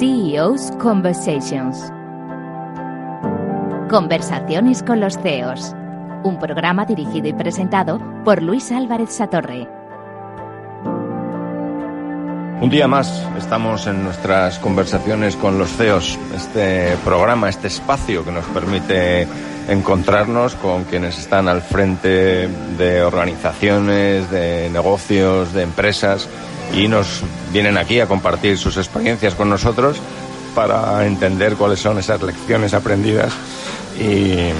CEO's Conversations. Conversaciones con los CEOs. Un programa dirigido y presentado por Luis Álvarez Satorre. Un día más estamos en nuestras conversaciones con los CEOs, este programa, este espacio que nos permite encontrarnos con quienes están al frente de organizaciones, de negocios, de empresas y nos vienen aquí a compartir sus experiencias con nosotros para entender cuáles son esas lecciones aprendidas y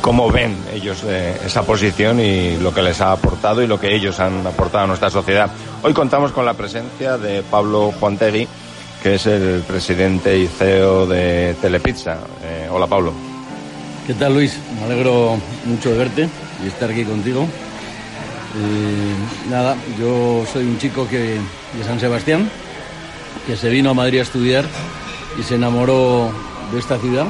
cómo ven ellos eh, esa posición y lo que les ha aportado y lo que ellos han aportado a nuestra sociedad. Hoy contamos con la presencia de Pablo Juantegui, que es el presidente y CEO de Telepizza. Eh, hola Pablo. ¿Qué tal Luis? Me alegro mucho de verte y estar aquí contigo. Nada, yo soy un chico que, de San Sebastián, que se vino a Madrid a estudiar y se enamoró de esta ciudad,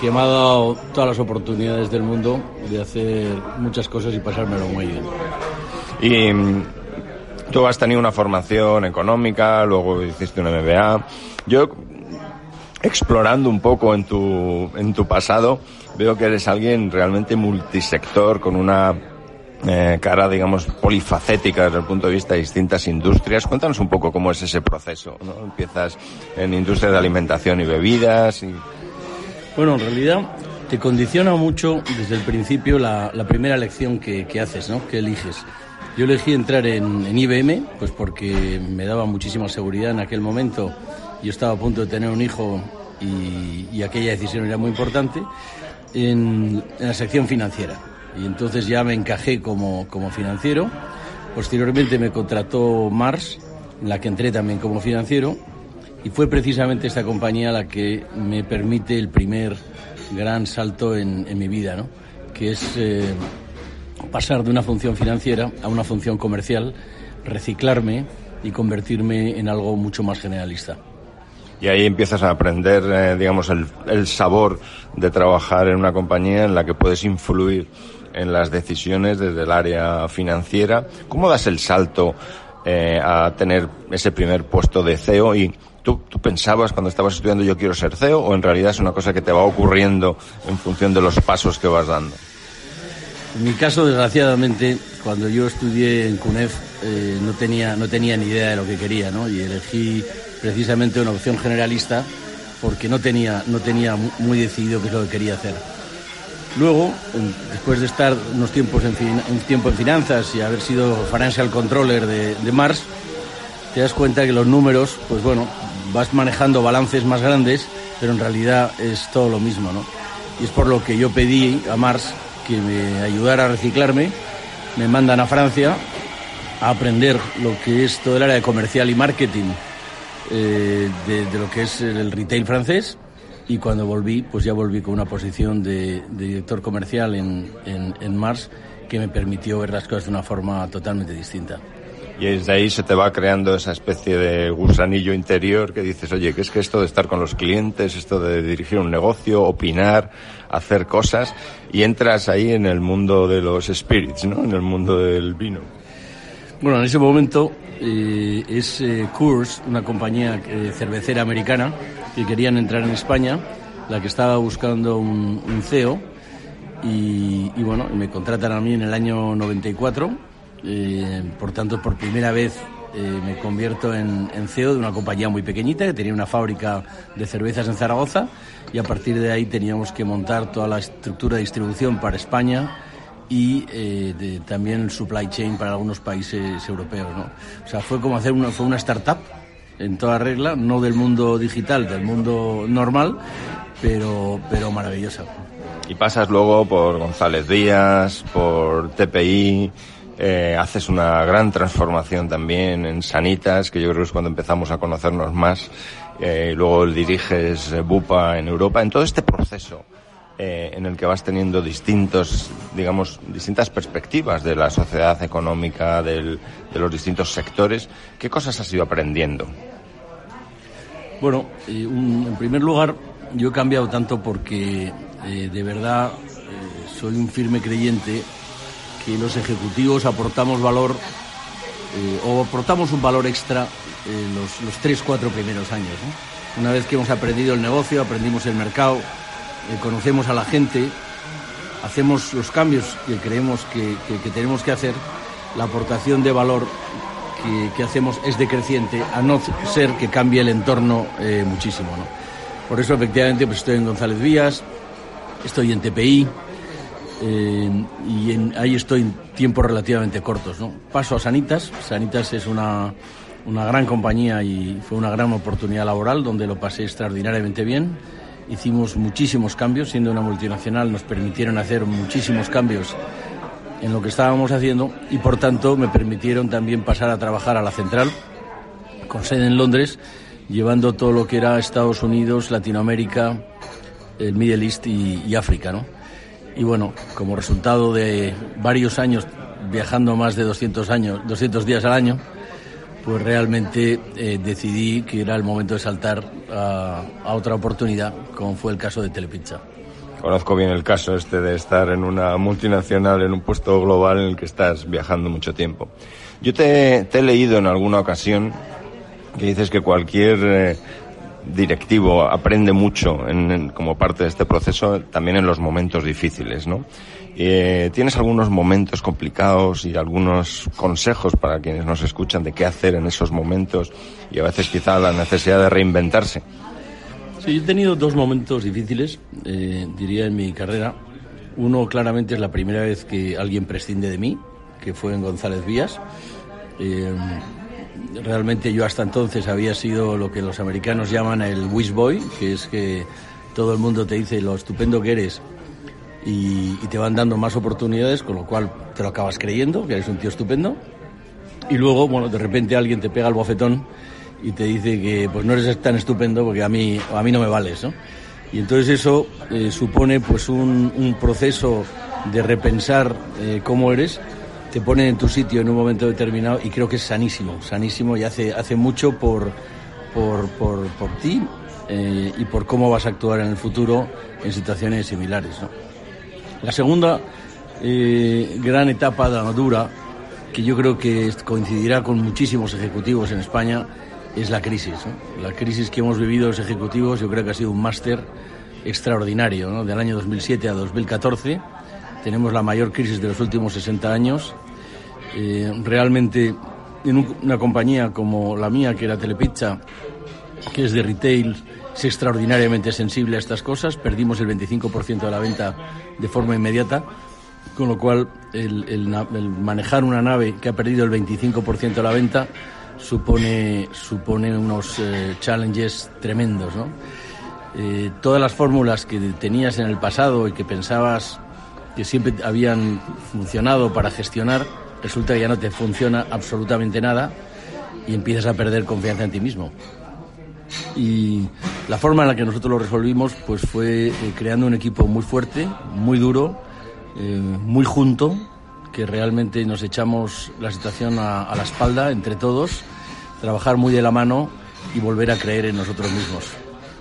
que me ha dado todas las oportunidades del mundo de hacer muchas cosas y pasármelo muy bien. Y mm, tú has tenido una formación económica, luego hiciste un MBA. Yo, explorando un poco en tu, en tu pasado, veo que eres alguien realmente multisector, con una eh, cara, digamos, polifacética desde el punto de vista de distintas industrias. Cuéntanos un poco cómo es ese proceso. ¿no? Empiezas en industria de alimentación y bebidas. Y... Bueno, en realidad te condiciona mucho desde el principio la, primera elección que, que, haces, ¿no? que eliges. Yo elegí entrar en, en, IBM, pues porque me daba muchísima seguridad en aquel momento. Yo estaba a punto de tener un hijo y, aquella decisión era muy importante en, la sección financiera. Y entonces ya me encajé como, como financiero. Posteriormente me contrató Mars, en la que entré también como financiero. Y fue precisamente esta compañía la que me permite el primer gran salto en, en mi vida, ¿no? que es eh, pasar de una función financiera a una función comercial, reciclarme y convertirme en algo mucho más generalista y ahí empiezas a aprender, eh, digamos, el, el, sabor de trabajar en una compañía en la que puedes influir en las decisiones desde el área financiera. ¿Cómo das el salto eh, a tener ese primer puesto de CEO y ¿Tú, ¿Tú pensabas cuando estabas estudiando yo quiero ser CEO o en realidad es una cosa que te va ocurriendo en función de los pasos que vas dando? En mi caso, desgraciadamente, cuando yo estudié en CUNEF eh, no, tenía, no tenía ni idea de lo que quería, ¿no? Y elegí precisamente una opción generalista porque no tenía, no tenía muy decidido qué es lo que quería hacer. Luego, después de estar unos tiempos en, un tiempo en finanzas y haber sido financial controller de, de Mars, te das cuenta que los números, pues bueno, vas manejando balances más grandes, pero en realidad es todo lo mismo, ¿no? Y es por lo que yo pedí a Mars que me ayudara a reciclarme, me mandan a Francia a aprender lo que es todo el área de comercial y marketing eh, de, de, lo que es el retail francés y cuando volví, pues ya volví con una posición de, de director comercial en, en, en Mars que me permitió ver las cosas de una forma totalmente distinta y desde ahí se te va creando esa especie de gusanillo interior que dices, oye, ¿qué es que esto de estar con los clientes, esto de dirigir un negocio, opinar, hacer cosas, y entras ahí en el mundo de los spirits, ¿no? En el mundo del vino. Bueno, en ese momento eh, es eh, Coors, una compañía eh, cervecera americana, que querían entrar en España, la que estaba buscando un, un CEO, y, y bueno, me contratan a mí en el año 94 eh, por tanto, por primera vez eh, me convierto en, en, CEO de una compañía muy pequeñita que tenía una fábrica de cervezas en Zaragoza y a partir de ahí teníamos que montar toda la estructura de distribución para España y eh, de, también el supply chain para algunos países europeos. ¿no? O sea, fue como hacer una, fue una startup en toda regla, no del mundo digital, del mundo normal, pero, pero maravillosa. Y pasas luego por González Díaz, por TPI, eh, haces una gran transformación también en Sanitas, que yo creo que es cuando empezamos a conocernos más. Eh, luego diriges Bupa en Europa. En todo este proceso eh, en el que vas teniendo distintos, digamos, distintas perspectivas de la sociedad económica, de los distintos sectores, ¿qué cosas has ido aprendiendo? Bueno, un, en primer lugar, yo he cambiado tanto porque de verdad soy un firme creyente que los ejecutivos aportamos valor eh, o aportamos un valor extra eh, los, los, tres, cuatro primeros años. Una vez que hemos aprendido el negocio, aprendimos el mercado, eh, conocemos a la gente, hacemos los cambios que creemos que, tenemos que hacer, la aportación de valor que, hacemos es decreciente, a no ser que cambie el entorno eh, muchísimo. Por eso, efectivamente, pues estoy en González Vías, estoy en TPI, eh, y ahí estoy en tiempos relativamente cortos. ¿no? Paso a Sanitas. Sanitas es una, una gran compañía y fue una gran oportunidad laboral donde lo pasé extraordinariamente bien. Hicimos muchísimos cambios, siendo una multinacional nos permitieron hacer muchísimos cambios en lo que estábamos haciendo y por tanto me permitieron también pasar a trabajar a la central con sede en Londres, llevando todo lo que era Estados Unidos, Latinoamérica, el Middle East y, y África. ¿no? y bueno, como resultado de varios años viajando más de 200 años, 200 días al año, pues realmente eh, decidí que era el momento de saltar a, otra oportunidad, como fue el caso de Telepizza. Conozco bien el caso este de estar en una multinacional, en un puesto global en el que estás viajando mucho tiempo. Yo te, he leído en alguna ocasión que dices que cualquier eh, directivo aprende mucho en, como parte de este proceso, también en los momentos difíciles, ¿no? Eh, ¿Tienes algunos momentos complicados y algunos consejos para quienes nos escuchan de qué hacer en esos momentos y a veces quizá la necesidad de reinventarse? Sí, he tenido dos momentos difíciles, eh, diría, en mi carrera. Uno claramente es la primera vez que alguien prescinde de mí, que fue en González Vías. Eh, realmente yo hasta entonces había sido lo que los americanos llaman el wish boy, que es que todo el mundo te dice lo estupendo que eres y, te van dando más oportunidades, con lo cual te lo acabas creyendo, que eres un tío estupendo. Y luego, bueno, de repente alguien te pega el bofetón y te dice que pues no eres tan estupendo porque a mí, a mí no me vales, ¿no? Y entonces eso eh, supone pues un, un, proceso de repensar eh, cómo eres te ponen en tu sitio en un momento determinado y creo que es sanísimo, sanísimo y hace, hace mucho por, por, por, por ti eh, y por cómo vas a actuar en el futuro en situaciones similares. La segunda eh, gran etapa dura, que yo creo que coincidirá con muchísimos ejecutivos en España, es la crisis. La crisis que hemos vivido los ejecutivos yo creo que ha sido un máster extraordinario, ¿no? del año 2007 a 2014 tenemos la mayor crisis de los últimos 60 años. Eh, realmente, en una compañía como la mía, que era Telepizza, que es de retail, es extraordinariamente sensible a estas cosas. Perdimos el 25% de la venta de forma inmediata, con lo cual el, manejar una nave que ha perdido el 25% de la venta supone, supone unos eh, challenges tremendos. ¿no? Eh, todas las fórmulas que tenías en el pasado y que pensabas que siempre habían funcionado para gestionar, resulta que ya no te funciona absolutamente nada y empiezas a perder confianza en ti mismo. Y la forma en la que nosotros lo resolvimos pues fue eh, creando un equipo muy fuerte, muy duro, eh, muy junto, que realmente nos echamos la situación a la espalda entre todos, trabajar muy de la mano y volver a creer en nosotros mismos.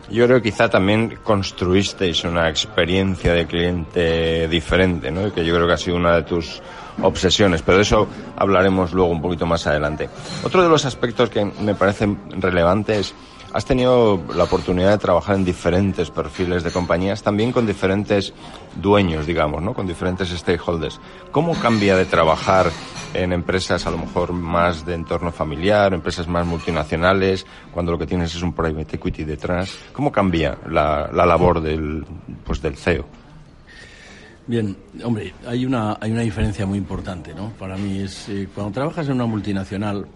Yo creo que quizá también construisteis una experiencia de cliente diferente, ¿no? Que yo creo que ha sido una de tus obsesiones, pero de eso hablaremos luego un poquito más adelante. Otro de los aspectos que me parece relevante es Has tenido la oportunidad de trabajar en diferentes perfiles de compañías, también con diferentes dueños, digamos, ¿no? Con diferentes stakeholders. ¿Cómo cambia de trabajar en empresas a lo mejor más de entorno familiar, empresas más multinacionales, cuando lo que tienes es un private equity detrás? ¿Cómo cambia la, labor del, pues del CEO? Bien, hombre, hay una, hay una diferencia muy importante, ¿no? Para mí es, eh, cuando trabajas en una multinacional,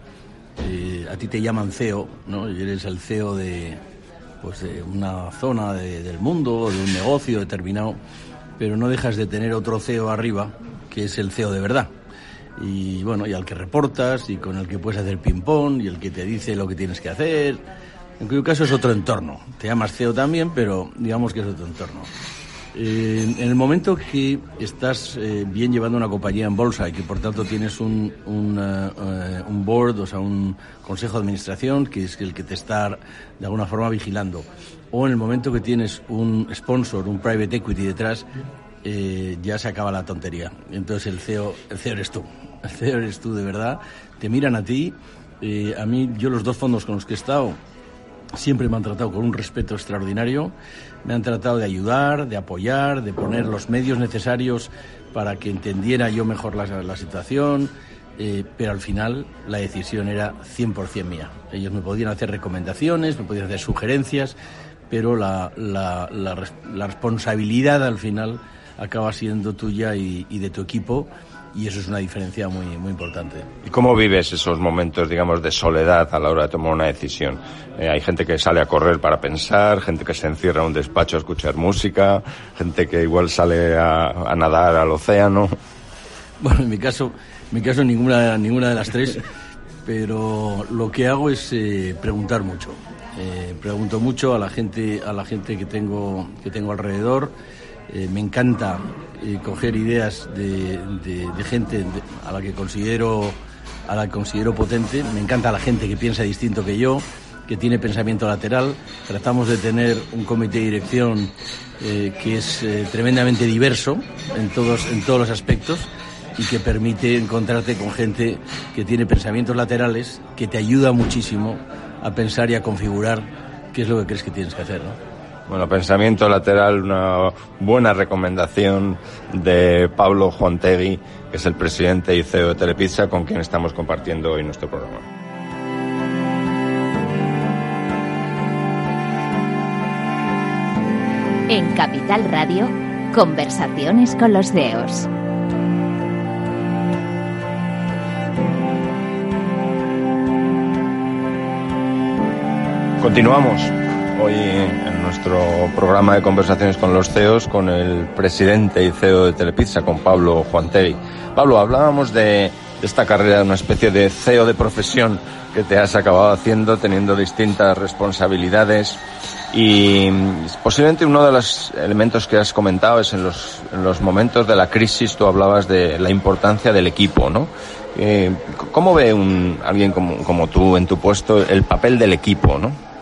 eh, a ti te llaman CEO, ¿no? Y eres el CEO de, pues de una zona del mundo, de un negocio determinado, pero no dejas de tener otro CEO arriba, que es el CEO de verdad. Y bueno, y al que reportas, y con el que puedes hacer ping-pong, y el que te dice lo que tienes que hacer. En cuyo caso es otro entorno. Te llamas CEO también, pero digamos que es otro entorno en el momento que estás eh, bien llevando una compañía en bolsa y que por tanto tienes un, un, eh, un, board, o sea, un consejo de administración que es el que te está de alguna forma vigilando, o en el momento que tienes un sponsor, un private equity detrás, eh, ya se acaba la tontería. Entonces el CEO, el CEO eres tú, el CEO eres tú de verdad, te miran a ti. Eh, a mí, yo los dos fondos con los que he estado siempre me han tratado con un respeto extraordinario, me han tratado de ayudar, de apoyar, de poner los medios necesarios para que entendiera yo mejor la, situación, eh, pero al final la decisión era 100% mía. Ellos me podían hacer recomendaciones, me podían hacer sugerencias, pero la, la, la responsabilidad al final acaba siendo tuya y de tu equipo y eso es una diferencia muy, muy importante. ¿Y cómo vives esos momentos, digamos, de soledad a la hora de tomar una decisión? Eh, hay gente que sale a correr para pensar, gente que se encierra en un despacho a escuchar música, gente que igual sale a, nadar al océano. Bueno, en mi caso, en mi caso ninguna, ninguna de las tres, pero lo que hago es eh, preguntar mucho. Eh, pregunto mucho a la gente, a la gente que tengo, que tengo alrededor. me encanta coger ideas de, gente a la que considero a la que considero potente. Me encanta la gente que piensa distinto que yo, que tiene pensamiento lateral. Tratamos de tener un comité de dirección eh, que es eh, tremendamente diverso en todos, en todos los aspectos y que permite encontrarte con gente que tiene pensamientos laterales, que te ayuda muchísimo a pensar y a configurar qué es lo que crees que tienes que hacer. Bueno, pensamiento lateral, una buena recomendación de Pablo Juantegui, que es el presidente y CEO de Telepizza, con quien estamos compartiendo hoy nuestro programa. En Capital Radio, conversaciones con los CEOs. Continuamos hoy en nuestro programa de conversaciones con los CEOs con el presidente y CEO de Telepizza, con Pablo Juanteri. Pablo, hablábamos de esta carrera, de una especie de CEO de profesión que te has acabado haciendo teniendo distintas responsabilidades y posiblemente uno de los elementos que has comentado es en los, en los momentos de la crisis tú hablabas de la importancia del equipo, ¿no? Eh, ¿Cómo ve un, alguien como, como tú en tu puesto el papel del equipo, ¿no?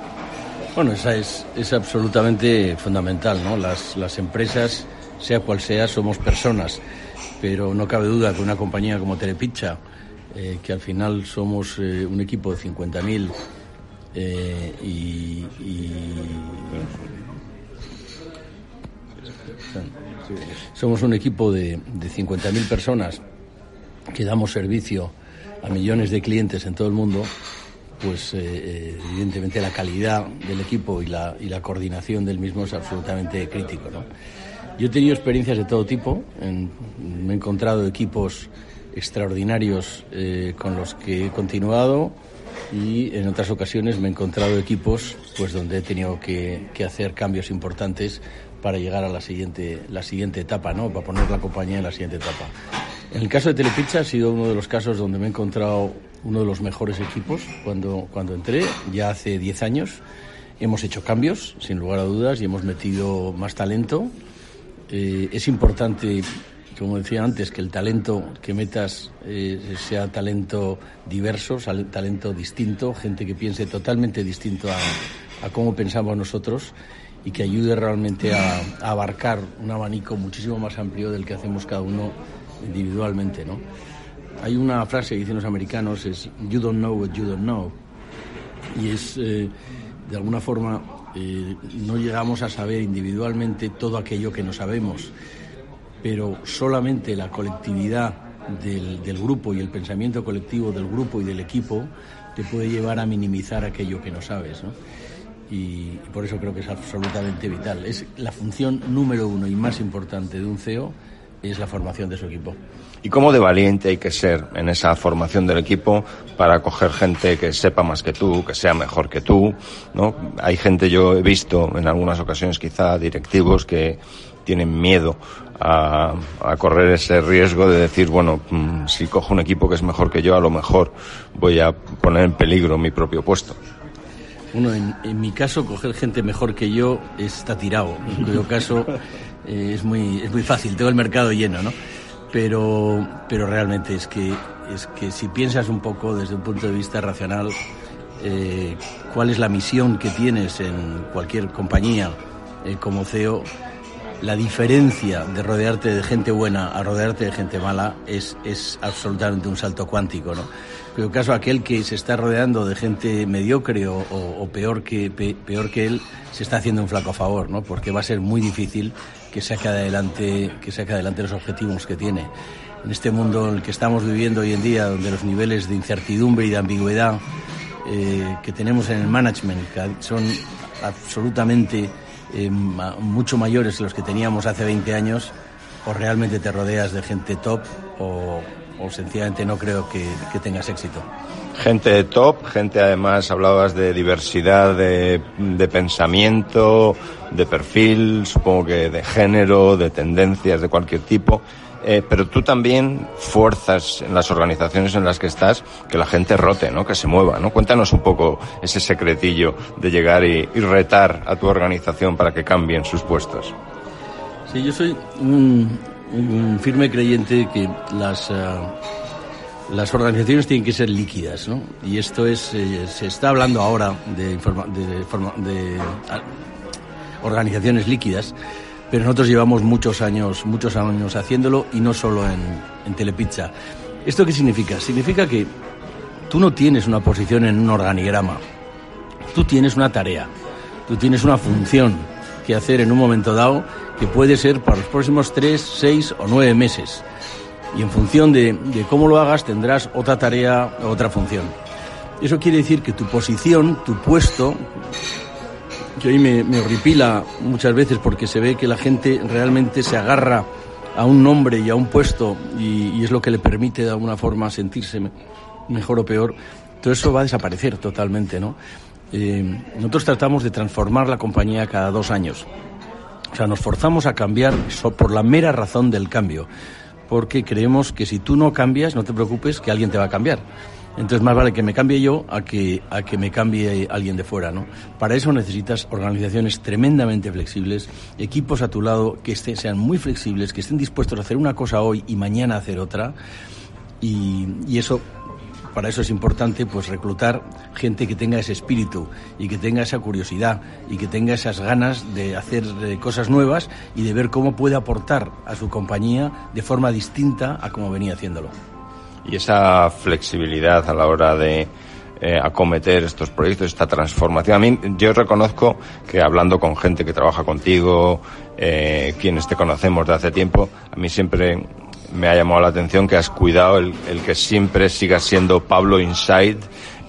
Bueno, esa es, es absolutamente fundamental, ¿no? Las, las empresas, sea cual sea, somos personas, pero no cabe duda que una compañía como Telepizza, eh, que al final somos eh, un equipo de 50.000 eh, y, somos un equipo de, de 50.000 personas que damos servicio a millones de clientes en todo el mundo, pues eh, eh, evidentemente la calidad del equipo y la, y la coordinación del mismo es absolutamente crítico. ¿no? Yo he tenido experiencias de todo tipo, me he encontrado equipos extraordinarios eh, con los que he continuado y en otras ocasiones me he encontrado equipos pues donde he tenido que, que hacer cambios importantes para llegar a la siguiente, la siguiente etapa, ¿no? para poner la compañía en la siguiente etapa. En el caso de Telepizza ha sido uno de los casos donde me he encontrado uno de los mejores equipos cuando, cuando entré, ya hace 10 años. Hemos hecho cambios, sin lugar a dudas, y hemos metido más talento. Eh, es importante, como decía antes, que el talento que metas eh, sea talento diverso, talento distinto, gente que piense totalmente distinto a, cómo pensamos nosotros y que ayude realmente a, a, abarcar un abanico muchísimo más amplio del que hacemos cada uno individualmente, ¿no? Hay una frase que dicen los americanos, es you don't know what you don't know. Y es, eh, de alguna forma, eh, no llegamos a saber individualmente todo aquello que no sabemos, pero solamente la colectividad del, grupo y el pensamiento colectivo del grupo y del equipo te puede llevar a minimizar aquello que no sabes, y por eso creo que es absolutamente vital. Es la función número uno y más importante de un CEO es la formación de su equipo. ¿Y cómo de valiente hay que ser en esa formación del equipo para coger gente que sepa más que tú, que sea mejor que tú? ¿no? Hay gente, yo he visto en algunas ocasiones quizá directivos que tienen miedo a, a, correr ese riesgo de decir, bueno, mm, si cojo un equipo que es mejor que yo, a lo mejor voy a poner en peligro mi propio puesto. Bueno, en, en mi caso, coger gente mejor que yo está tirado. En cuyo caso eh, es, muy, es muy fácil, tengo el mercado lleno, ¿no? Pero, pero realmente es que, es que si piensas un poco desde un punto de vista racional, eh, cuál es la misión que tienes en cualquier compañía eh, como CEO, la diferencia de rodearte de gente buena a rodearte de gente mala es, es absolutamente un salto cuántico, ¿no? cuyo caso aquel que se está rodeando de gente mediocre o, peor, que, peor que él se está haciendo un flaco favor, ¿no? porque va a ser muy difícil que saque adelante, que adelante los objetivos que tiene. En este mundo en el que estamos viviendo hoy en día, donde los niveles de incertidumbre y de ambigüedad eh, que tenemos en el management son absolutamente eh, mucho mayores que los que teníamos hace 20 años, o realmente te rodeas de gente top o, sencillamente no creo que, tengas éxito. Gente top, gente además hablabas de diversidad de, de, pensamiento, de perfil, supongo que de género, de tendencias de cualquier tipo. Eh, pero tú también fuerzas en las organizaciones en las que estás que la gente rote, ¿no? Que se mueva, ¿no? Cuéntanos un poco ese secretillo de llegar y, retar a tu organización para que cambien sus puestos. Sí, yo soy un, firme creyente que las, eh, las organizaciones tienen que ser líquidas, ¿no? Y esto es, eh, se está hablando ahora de, de, de organizaciones líquidas pero nosotros llevamos muchos años, muchos años haciéndolo y no solo en, en Telepizza. ¿Esto qué significa? Significa que tú no tienes una posición en un organigrama, tú tienes una tarea, tú tienes una función que hacer en un momento dado que puede ser para los próximos tres, seis o nueve meses. Y en función de, cómo lo hagas tendrás otra tarea, otra función. Eso quiere decir que tu posición, tu puesto, que hoy me, me horripila muchas veces porque se ve que la gente realmente se agarra a un nombre y a un puesto y, es lo que le permite de alguna forma sentirse mejor o peor, todo eso va a desaparecer totalmente, ¿no? Eh, nosotros tratamos de transformar la compañía cada dos años. O sea, nos forzamos a cambiar por la mera razón del cambio, porque creemos que si tú no cambias, no te preocupes, que alguien te va a cambiar. Entonces más vale que me cambie yo a que, a que me cambie alguien de fuera, ¿no? Para eso necesitas organizaciones tremendamente flexibles, equipos a tu lado que estén, sean muy flexibles, que estén dispuestos a hacer una cosa hoy y mañana hacer otra. Y, y eso para eso es importante pues reclutar gente que tenga ese espíritu y que tenga esa curiosidad y que tenga esas ganas de hacer eh, cosas nuevas y de ver cómo puede aportar a su compañía de forma distinta a como venía haciéndolo y esa flexibilidad a la hora de eh, acometer estos proyectos, esta transformación. A mí, yo reconozco que hablando con gente que trabaja contigo, eh, quienes te conocemos de hace tiempo, a mí siempre me ha llamado la atención que has cuidado el, el que siempre sigas siendo Pablo Inside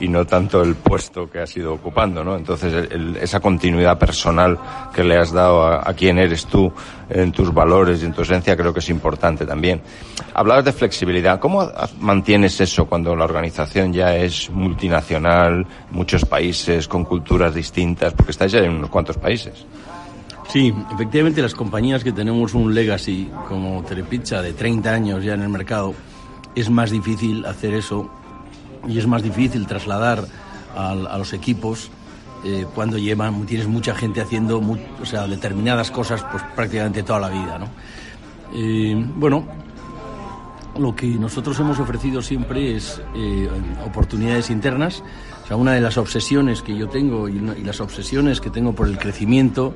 y no tanto el puesto que has ido ocupando, ¿no? Entonces, esa continuidad personal que le has dado a, a, quién eres tú, en tus valores y en tu esencia, creo que es importante también. Hablabas de flexibilidad. ¿Cómo mantienes eso cuando la organización ya es multinacional, muchos países, con culturas distintas? Porque estáis ya en unos cuantos países. Sí, efectivamente las compañías que tenemos un legacy como Telepizza de 30 años ya en el mercado, es más difícil hacer eso y es más difícil trasladar a, los equipos eh, cuando llevan, tienes mucha gente haciendo o sea, determinadas cosas pues prácticamente toda la vida. ¿no? Eh, bueno, lo que nosotros hemos ofrecido siempre es eh, oportunidades internas. O sea, una de las obsesiones que yo tengo y las obsesiones que tengo por el crecimiento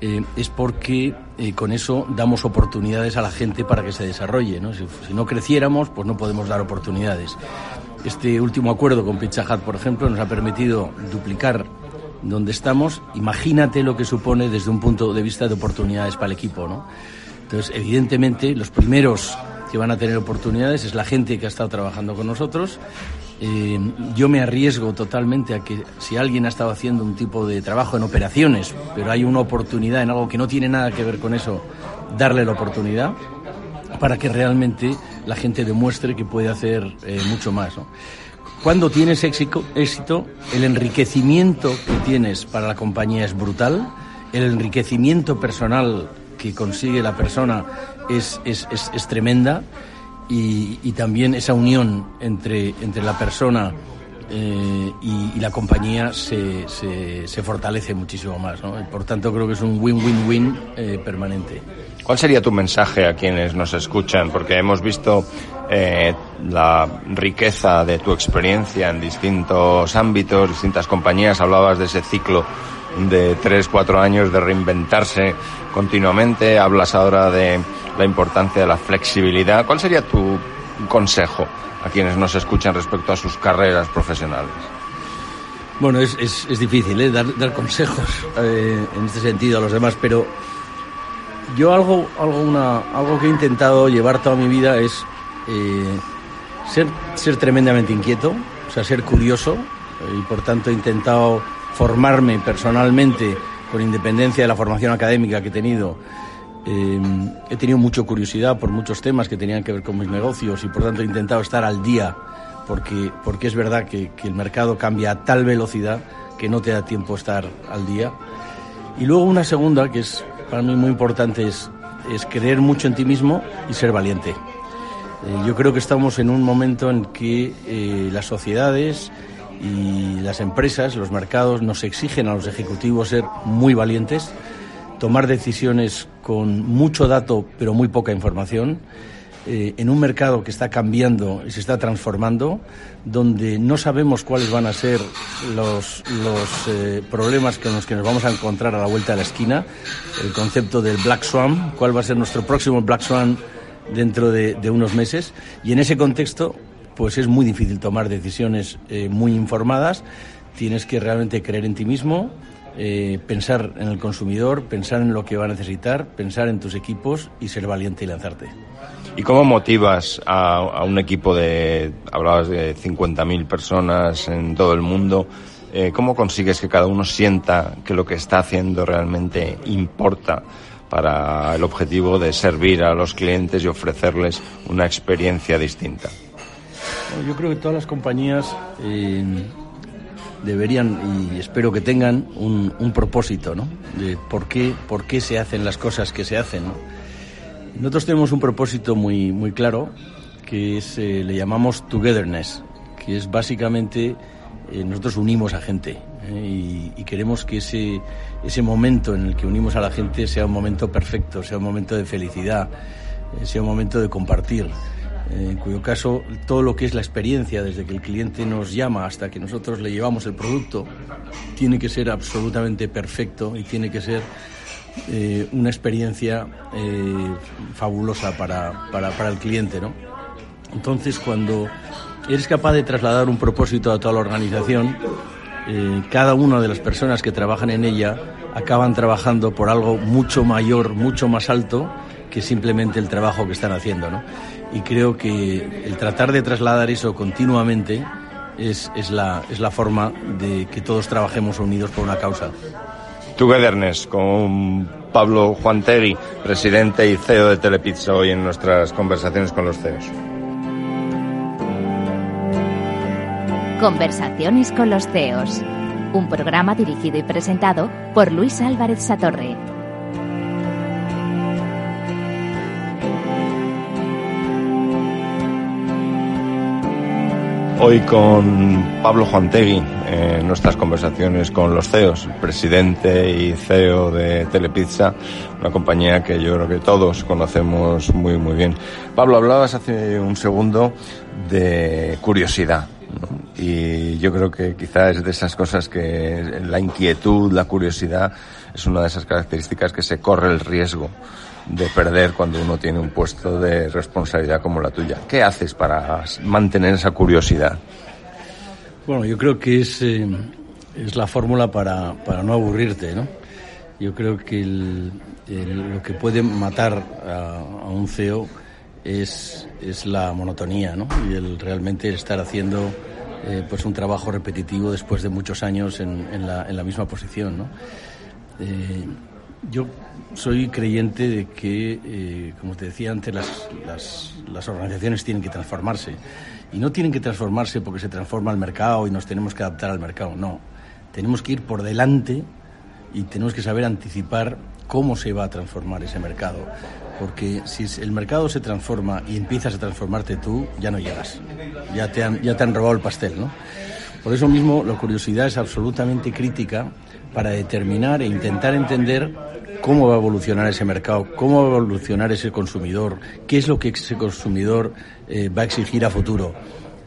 es porque con eso damos oportunidades a la gente para que se desarrolle. ¿no? Si, no creciéramos, pues no podemos dar oportunidades. Este último acuerdo con Pizza por ejemplo, nos ha permitido duplicar donde estamos. Imagínate lo que supone desde un punto de vista de oportunidades para el equipo, ¿no? Entonces, evidentemente, los primeros que van a tener oportunidades es la gente que ha estado trabajando con nosotros. Eh, yo me arriesgo totalmente a que si alguien ha estado haciendo un tipo de trabajo en operaciones, pero hay una oportunidad en algo que no tiene nada que ver con eso, darle la oportunidad para que realmente la gente demuestre que puede hacer eh, mucho más. Cuando tienes éxito, éxito, el enriquecimiento que tienes para la compañía es brutal, el enriquecimiento personal que consigue la persona es, es, es, tremenda y, y, también esa unión entre, entre la persona eh, y, la compañía se, se, se, fortalece muchísimo más. ¿no? Por tanto, creo que es un win-win-win eh, permanente. ¿Cuál sería tu mensaje a quienes nos escuchan? Porque hemos visto eh, la riqueza de tu experiencia en distintos ámbitos, distintas compañías. Hablabas de ese ciclo de tres, cuatro años de reinventarse continuamente. Hablas ahora de la importancia de la flexibilidad. ¿Cuál sería tu consejo a quienes nos escuchan respecto a sus carreras profesionales? Bueno, es, es, difícil ¿eh? dar, dar, consejos eh, en este sentido a los demás, pero yo algo, algo, una, algo que he intentado llevar toda mi vida es eh, ser, ser tremendamente inquieto, o sea, ser curioso, y por tanto he intentado formarme personalmente con independencia de la formación académica que he tenido. he tenido mucha curiosidad por muchos temas que tenían que ver con mis negocios y por tanto he intentado estar al día porque, porque es verdad que, el mercado cambia a tal velocidad que no te da tiempo estar al día. Y luego una segunda, que es para mí muy importante, es, es creer mucho en ti mismo y ser valiente. Eh, yo creo que estamos en un momento en que eh, las sociedades y las empresas, los mercados, nos exigen a los ejecutivos ser muy valientes, tomar decisiones con mucho dato pero muy poca información eh, en un mercado que está cambiando y se está transformando, donde no sabemos cuáles van a ser los, los eh, problemas con los que nos vamos a encontrar a la vuelta de la esquina, el concepto del Black Swan, cuál va a ser nuestro próximo Black Swan dentro de, unos meses, y en ese contexto pues es muy difícil tomar decisiones eh, muy informadas, tienes que realmente creer en ti mismo, pensar en el consumidor, pensar en lo que va a necesitar, pensar en tus equipos y ser valiente y lanzarte. ¿Y cómo motivas a, un equipo de, hablabas de 50.000 personas en todo el mundo? Eh, ¿Cómo consigues que cada uno sienta que lo que está haciendo realmente importa para el objetivo de servir a los clientes y ofrecerles una experiencia distinta? Yo creo que todas las compañías eh, deberían y espero que tengan un, propósito, ¿no? De por qué, por qué se hacen las cosas que se hacen, ¿no? Nosotros tenemos un propósito muy, muy claro que es, eh, le llamamos togetherness, que es básicamente eh, nosotros unimos a gente eh, y, queremos que ese, ese momento en el que unimos a la gente sea un momento perfecto, sea un momento de felicidad, sea un momento de compartir. En cuyo caso, todo lo que es la experiencia, desde que el cliente nos llama hasta que nosotros le llevamos el producto, tiene que ser absolutamente perfecto y tiene que ser eh, una experiencia eh, fabulosa para, para, el cliente. ¿no? Entonces, cuando eres capaz de trasladar un propósito a toda la organización, eh, cada una de las personas que trabajan en ella acaban trabajando por algo mucho mayor, mucho más alto que simplemente el trabajo que están haciendo. ¿no? Y creo que el tratar de trasladar eso continuamente es, es, la, es la forma de que todos trabajemos unidos por una causa. Togetherness con Pablo Juanteri, presidente y CEO de Telepizza, hoy en nuestras conversaciones con los CEOs. Conversaciones con los CEOs, un programa dirigido y presentado por Luis Álvarez Satorre. Hoy con Pablo Juantegui en nuestras conversaciones con los CEOs, presidente y CEO de Telepizza, una compañía que yo creo que todos conocemos muy muy bien. Pablo, hablabas hace un segundo de curiosidad. Y yo creo que quizás es de esas cosas que la inquietud, la curiosidad, es una de esas características que se corre el riesgo de perder cuando uno tiene un puesto de responsabilidad como la tuya. ¿Qué haces para mantener esa curiosidad? Bueno, yo creo que es, eh, es la fórmula para, para, no aburrirte, ¿no? Yo creo que lo que puede matar a, un CEO es, es, la monotonía, ¿no? Y el realmente estar haciendo eh, pues un trabajo repetitivo después de muchos años en, en, la, en la, misma posición, ¿no? Eh, yo soy creyente de que, eh, como te decía antes, las, las, organizaciones tienen que transformarse. Y no tienen que transformarse porque se transforma el mercado y nos tenemos que adaptar al mercado. No. Tenemos que ir por delante y tenemos que saber anticipar cómo se va a transformar ese mercado. Porque si el mercado se transforma y empiezas a transformarte tú, ya no llegas. Ya te han, ya te han robado el pastel, ¿no? Por eso mismo, la curiosidad es absolutamente crítica para determinar e intentar entender cómo va a evolucionar ese mercado, cómo va a evolucionar ese consumidor, qué es lo que ese consumidor eh, va a exigir a futuro.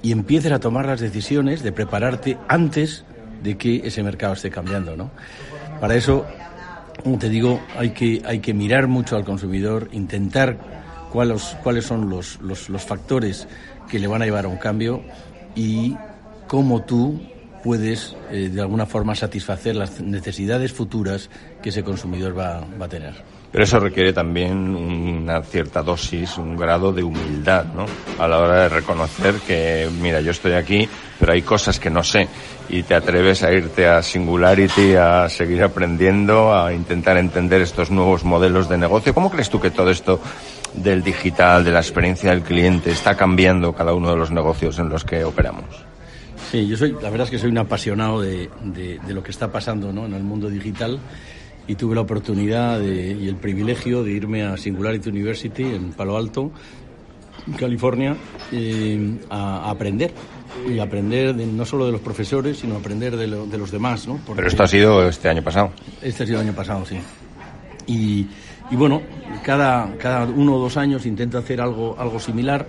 Y empieces a tomar las decisiones de prepararte antes de que ese mercado esté cambiando. ¿no? Para eso, como te digo, hay que, hay que mirar mucho al consumidor, intentar cuáles, cuáles son los, los, los factores que le van a llevar a un cambio y cómo tú puedes eh, de alguna forma satisfacer las necesidades futuras que ese consumidor va, va a tener. Pero eso requiere también una cierta dosis, un grado de humildad, ¿no? A la hora de reconocer que, mira, yo estoy aquí, pero hay cosas que no sé. Y te atreves a irte a Singularity, a seguir aprendiendo, a intentar entender estos nuevos modelos de negocio. ¿Cómo crees tú que todo esto del digital, de la experiencia del cliente, está cambiando cada uno de los negocios en los que operamos? Sí, yo soy, la verdad es que soy un apasionado de, de, de lo que está pasando ¿no? en el mundo digital y tuve la oportunidad de, y el privilegio de irme a Singularity University en Palo Alto, California, eh, a, a, aprender. Y aprender de, no solo de los profesores, sino aprender de, lo, de los demás. ¿no? Porque Pero esto ha sido este año pasado. Este ha sido el año pasado, sí. Y, y bueno, cada, cada uno o dos años intento hacer algo, algo similar.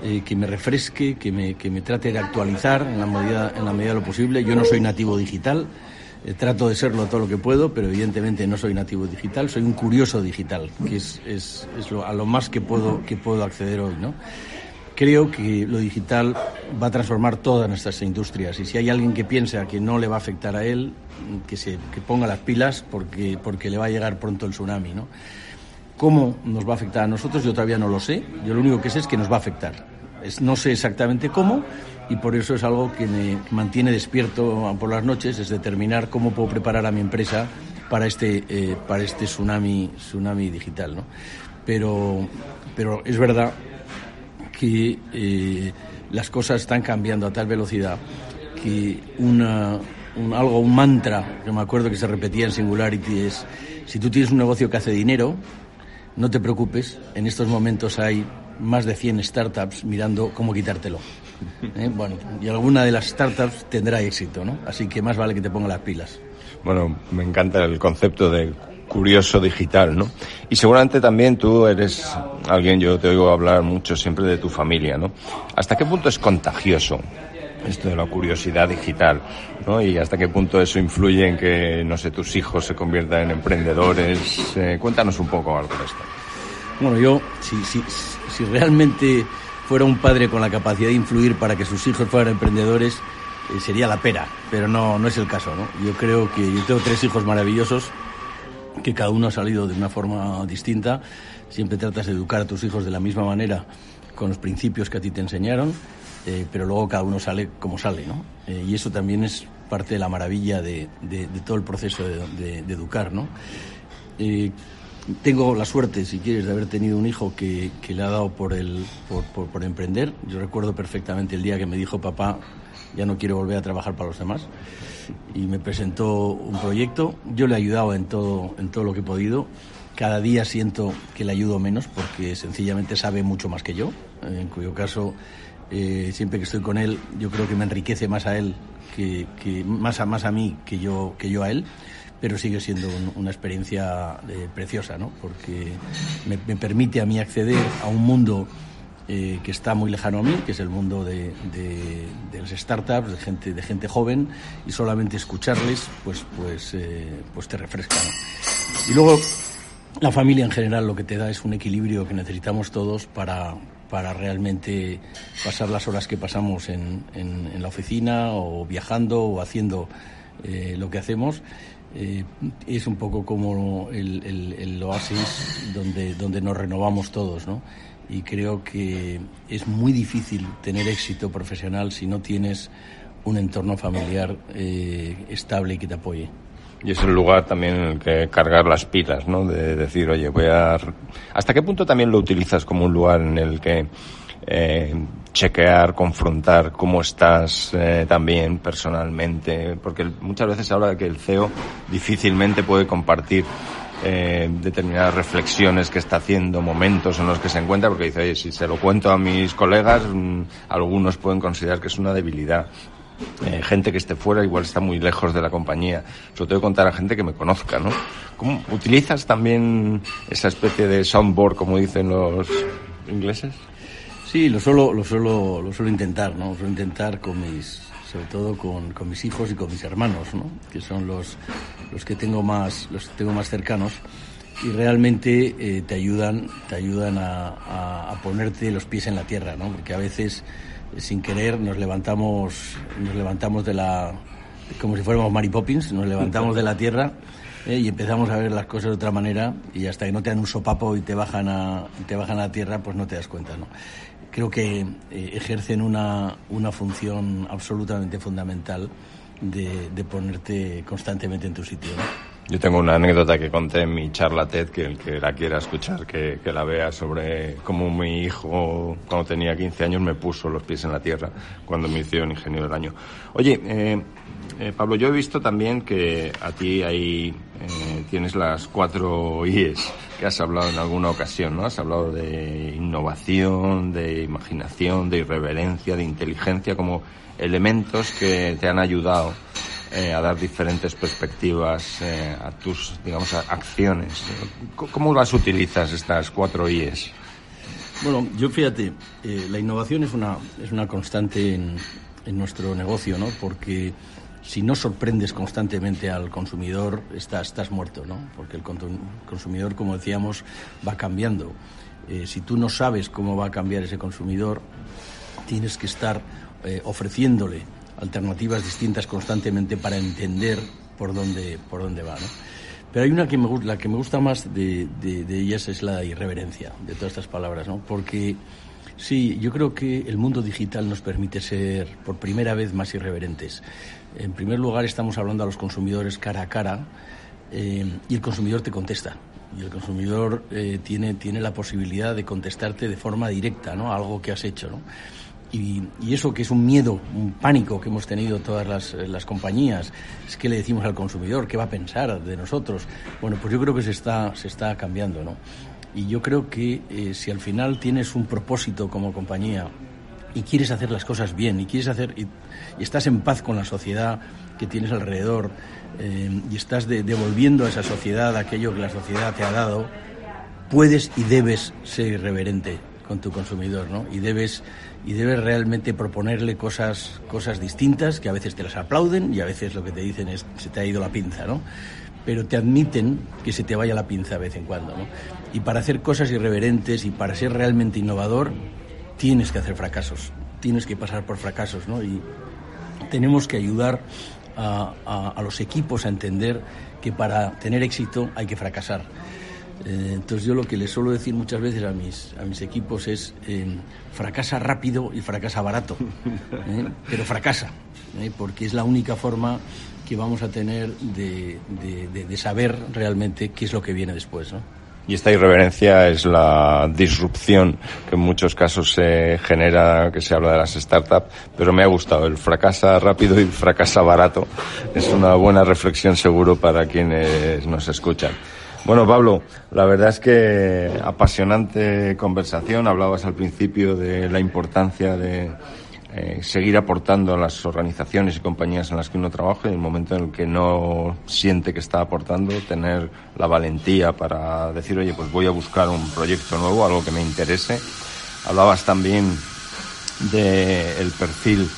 Eh, que me refresque, que me, que me trate de actualizar en la, medida, en la medida de lo posible. Yo no soy nativo digital, eh, trato de serlo todo lo que puedo, pero evidentemente no soy nativo digital, soy un curioso digital, que es, es, es lo, a lo más que puedo, que puedo acceder hoy. ¿no? Creo que lo digital va a transformar todas nuestras industrias y si hay alguien que piensa que no le va a afectar a él, que, se, que ponga las pilas porque, porque le va a llegar pronto el tsunami. ¿no? ¿Cómo nos va a afectar a nosotros? Yo todavía no lo sé. Yo lo único que sé es que nos va a afectar. Es, no sé exactamente cómo y por eso es algo que me mantiene despierto por las noches, es determinar cómo puedo preparar a mi empresa para este, eh, para este tsunami, tsunami digital. ¿no? Pero, pero es verdad que eh, las cosas están cambiando a tal velocidad que un, algo, un mantra que me acuerdo que se repetía en Singularity es, si tú tienes un negocio que hace dinero, no te preocupes, en estos momentos hay más de 100 startups mirando cómo quitártelo. ¿Eh? Bueno, y alguna de las startups tendrá éxito, ¿no? Así que más vale que te ponga las pilas. Bueno, me encanta el concepto de curioso digital, ¿no? Y seguramente también tú eres alguien, yo te oigo hablar mucho siempre de tu familia, ¿no? ¿Hasta qué punto es contagioso esto de la curiosidad digital, ¿no? Y hasta qué punto eso influye en que, no sé, tus hijos se conviertan en emprendedores. Eh, cuéntanos un poco algo de esto. Bueno, yo, si, si, si realmente fuera un padre con la capacidad de influir para que sus hijos fueran emprendedores, eh, sería la pera, pero no, no es el caso, ¿no? Yo creo que yo tengo tres hijos maravillosos, que cada uno ha salido de una forma distinta. Siempre tratas de educar a tus hijos de la misma manera, con los principios que a ti te enseñaron eh, pero luego cada uno sale como sale, ¿no? Eh, y eso también es parte de la maravilla de, de, de todo el proceso de, de educar, ¿no? Eh, tengo la suerte, si quieres, de haber tenido un hijo que, que le ha dado por, el, por, por, por, emprender. Yo recuerdo perfectamente el día que me dijo, papá, ya no quiero volver a trabajar para los demás. Y me presentó un proyecto. Yo le he ayudado en todo, en todo lo que he podido. Cada día siento que le ayudo menos porque sencillamente sabe mucho más que yo, en cuyo caso eh, siempre que estoy con él, yo creo que me enriquece más a él que, que más a más a mí que yo que yo a él pero sigue siendo un, una experiencia eh, preciosa, ¿no? Porque me, me, permite a mí acceder a un mundo eh, que está muy lejano a mí, que es el mundo de, de, de las startups, de gente, de gente joven, y solamente escucharles, pues, pues, eh, pues te refresca. ¿no? Y luego la familia en general lo que te da es un equilibrio que necesitamos todos para, para realmente pasar las horas que pasamos en, en, la oficina o viajando o haciendo eh, lo que hacemos. Eh, es un poco como el, el, el, oasis donde, donde nos renovamos todos, ¿no? Y creo que es muy difícil tener éxito profesional si no tienes un entorno familiar eh, estable y que te apoye. Y es el lugar también en el que cargar las pilas, ¿no? De decir, oye, voy a... ¿Hasta qué punto también lo utilizas como un lugar en el que eh, chequear, confrontar cómo estás eh, también personalmente? Porque muchas veces se habla de que el CEO difícilmente puede compartir eh, determinadas reflexiones que está haciendo, momentos en los que se encuentra, porque dice, oye, si se lo cuento a mis colegas, mmm, algunos pueden considerar que es una debilidad eh, gente que esté fuera igual está muy lejos de la compañía. Eso tengo que contar a gente que me conozca, ¿no? ¿Cómo, ¿Utilizas también esa especie de soundboard, como dicen los ingleses? Sí, lo suelo, lo suelo, lo suelo intentar, ¿no? Lo suelo intentar con mis, sobre todo con, con mis hijos y con mis hermanos, ¿no? Que son los, los que tengo más, los que tengo más cercanos. y realmente eh, te ayudan, te ayudan a, a, ponerte los pies en la tierra, ¿no? Porque a veces, sin querer, nos levantamos, nos levantamos de la, como si fuéramos Mary Poppins, nos levantamos de la tierra eh, y empezamos a ver las cosas de otra manera y hasta que no te dan un sopapo y te bajan a, te bajan a la tierra, pues no te das cuenta, ¿no? Creo que ejercen una, una función absolutamente fundamental de, de ponerte constantemente en tu sitio, ¿no? Yo tengo una anécdota que conté en mi charla TED, que el que la quiera escuchar, que, que, la vea sobre cómo mi hijo, cuando tenía 15 años, me puso los pies en la tierra cuando me hicieron ingeniero del año. Oye, eh, eh, Pablo, yo he visto también que a ti ahí eh, tienes las cuatro IES que has hablado en alguna ocasión, ¿no? Has hablado de innovación, de imaginación, de irreverencia, de inteligencia, como elementos que te han ayudado eh, a dar diferentes perspectivas eh, a tus, digamos, acciones. ¿Cómo las utilizas estas cuatro IES? Bueno, yo fíjate, eh, la innovación es una, es una constante en, en nuestro negocio, ¿no? Porque si no sorprendes constantemente al consumidor, estás, estás muerto, ¿no? Porque el consumidor, como decíamos, va cambiando. si tú no sabes cómo va a cambiar ese consumidor, tienes que estar ofreciéndole alternativas distintas constantemente para entender por dónde, por dónde va. ¿no? Pero hay una que me, la que me gusta más de, de, ellas es la irreverencia de todas estas palabras, ¿no? porque sí, yo creo que el mundo digital nos permite ser por primera vez más irreverentes. En primer lugar, estamos hablando a los consumidores cara a cara eh, y el consumidor te contesta. Y el consumidor eh, tiene, tiene la posibilidad de contestarte de forma directa, ¿no? Algo que has hecho, ¿no? Y, eso que es un miedo, un pánico que hemos tenido todas las, las, compañías, es que le decimos al consumidor, ¿qué va a pensar de nosotros? Bueno, pues yo creo que se está, se está cambiando, ¿no? Y yo creo que eh, si al final tienes un propósito como compañía y quieres hacer las cosas bien y quieres hacer y, estás en paz con la sociedad que tienes alrededor eh, y estás devolviendo a esa sociedad aquello que la sociedad te ha dado, puedes y debes ser irreverente con tu consumidor, ¿no? Y debes y debes realmente proponerle cosas, cosas distintas, que a veces te las aplauden y a veces lo que te dicen es se te ha ido la pinza, ¿no? Pero te admiten que se te vaya la pinza de vez en cuando, ¿no? Y para hacer cosas irreverentes y para ser realmente innovador, tienes que hacer fracasos, tienes que pasar por fracasos, ¿no? Y tenemos que ayudar a, a los equipos a entender que para tener éxito hay que fracasar eh, entonces yo lo que les suelo decir muchas veces a mis, a mis equipos es eh, fracasa rápido y fracasa barato, ¿eh? pero fracasa, porque es la única forma que vamos a tener de, de, saber realmente qué es lo que viene después. ¿no? Y esta irreverencia es la disrupción que en muchos casos se genera, que se habla de las startups, pero me ha gustado el fracasa rápido y fracasa barato. Es una buena reflexión seguro para quienes nos escuchan. Bueno, Pablo, la verdad es que apasionante conversación. Hablabas al principio de la importancia de eh, seguir aportando a las organizaciones y compañías en las que uno trabaja y en el momento en el que no siente que está aportando, tener la valentía para decir, oye, pues voy a buscar un proyecto nuevo, algo que me interese. Hablabas también del perfil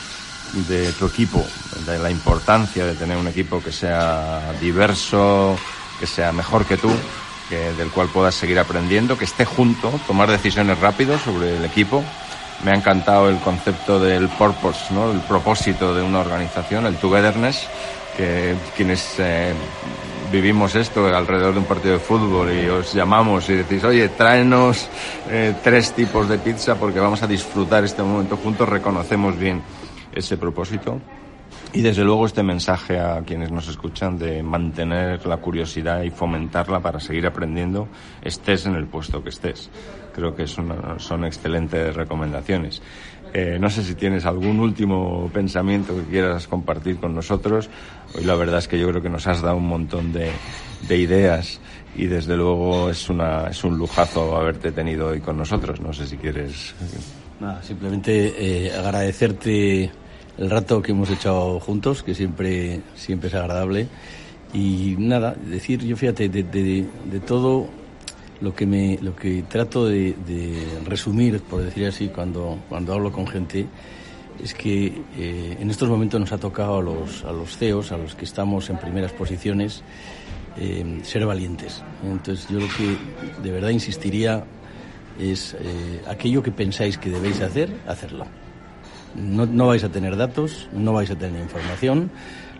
de tu equipo, de la importancia de tener un equipo que sea diverso, que sea mejor que tú, que, del cual puedas seguir aprendiendo, que esté junto, tomar decisiones rápidas sobre el equipo. Me ha encantado el concepto del purpose, ¿no? el propósito de una organización, el togetherness, que quienes eh, vivimos esto alrededor de un partido de fútbol y os llamamos y decís, oye, tráenos eh, tres tipos de pizza porque vamos a disfrutar este momento juntos, reconocemos bien ese propósito. Y desde luego este mensaje a quienes nos escuchan de mantener la curiosidad y fomentarla para seguir aprendiendo, estés en el puesto que estés. Creo que son, son excelentes recomendaciones. Eh, no sé si tienes algún último pensamiento que quieras compartir con nosotros. Hoy la verdad es que yo creo que nos has dado un montón de, de ideas y desde luego es, una, es un lujazo haberte tenido hoy con nosotros. No sé si quieres. Nada, simplemente eh, agradecerte el rato que hemos echado juntos, que siempre, siempre es agradable. Y nada, decir, yo fíjate, de, de, todo lo que, me, lo que trato de, resumir, por decir así, cuando, cuando hablo con gente, es que eh, en estos momentos nos ha tocado a los, a los CEOs, a los que estamos en primeras posiciones, eh, ser valientes. Entonces yo lo que de verdad insistiría es eh, aquello que pensáis que debéis hacer, hacerlo. No, no vais a tener datos, no vais a tener información,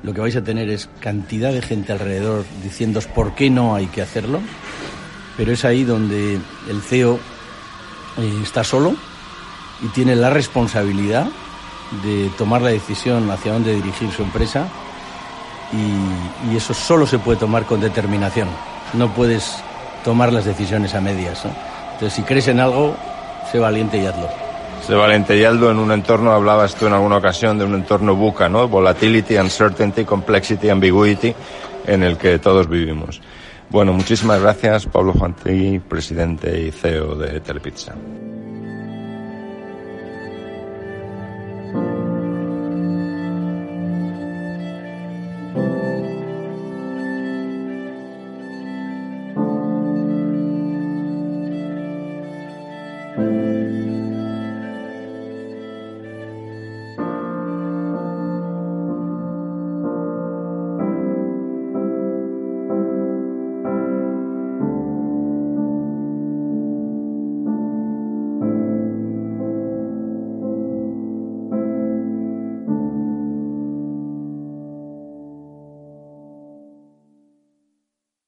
lo que vais a tener es cantidad de gente alrededor diciéndos por qué no hay que hacerlo, pero es ahí donde el CEO eh, está solo y tiene la responsabilidad de tomar la decisión hacia dónde dirigir su empresa y, eso solo se puede tomar con determinación. No puedes tomar las decisiones a medias. Entonces, si crees en algo, sé valiente y hazlo. Sé valiente y hazlo en un entorno, hablabas tú en alguna ocasión de un entorno buca, ¿no? Volatility, uncertainty, complexity, ambiguity, en el que todos vivimos. Bueno, muchísimas gracias, Pablo Juantegui, presidente y CEO de Telepizza.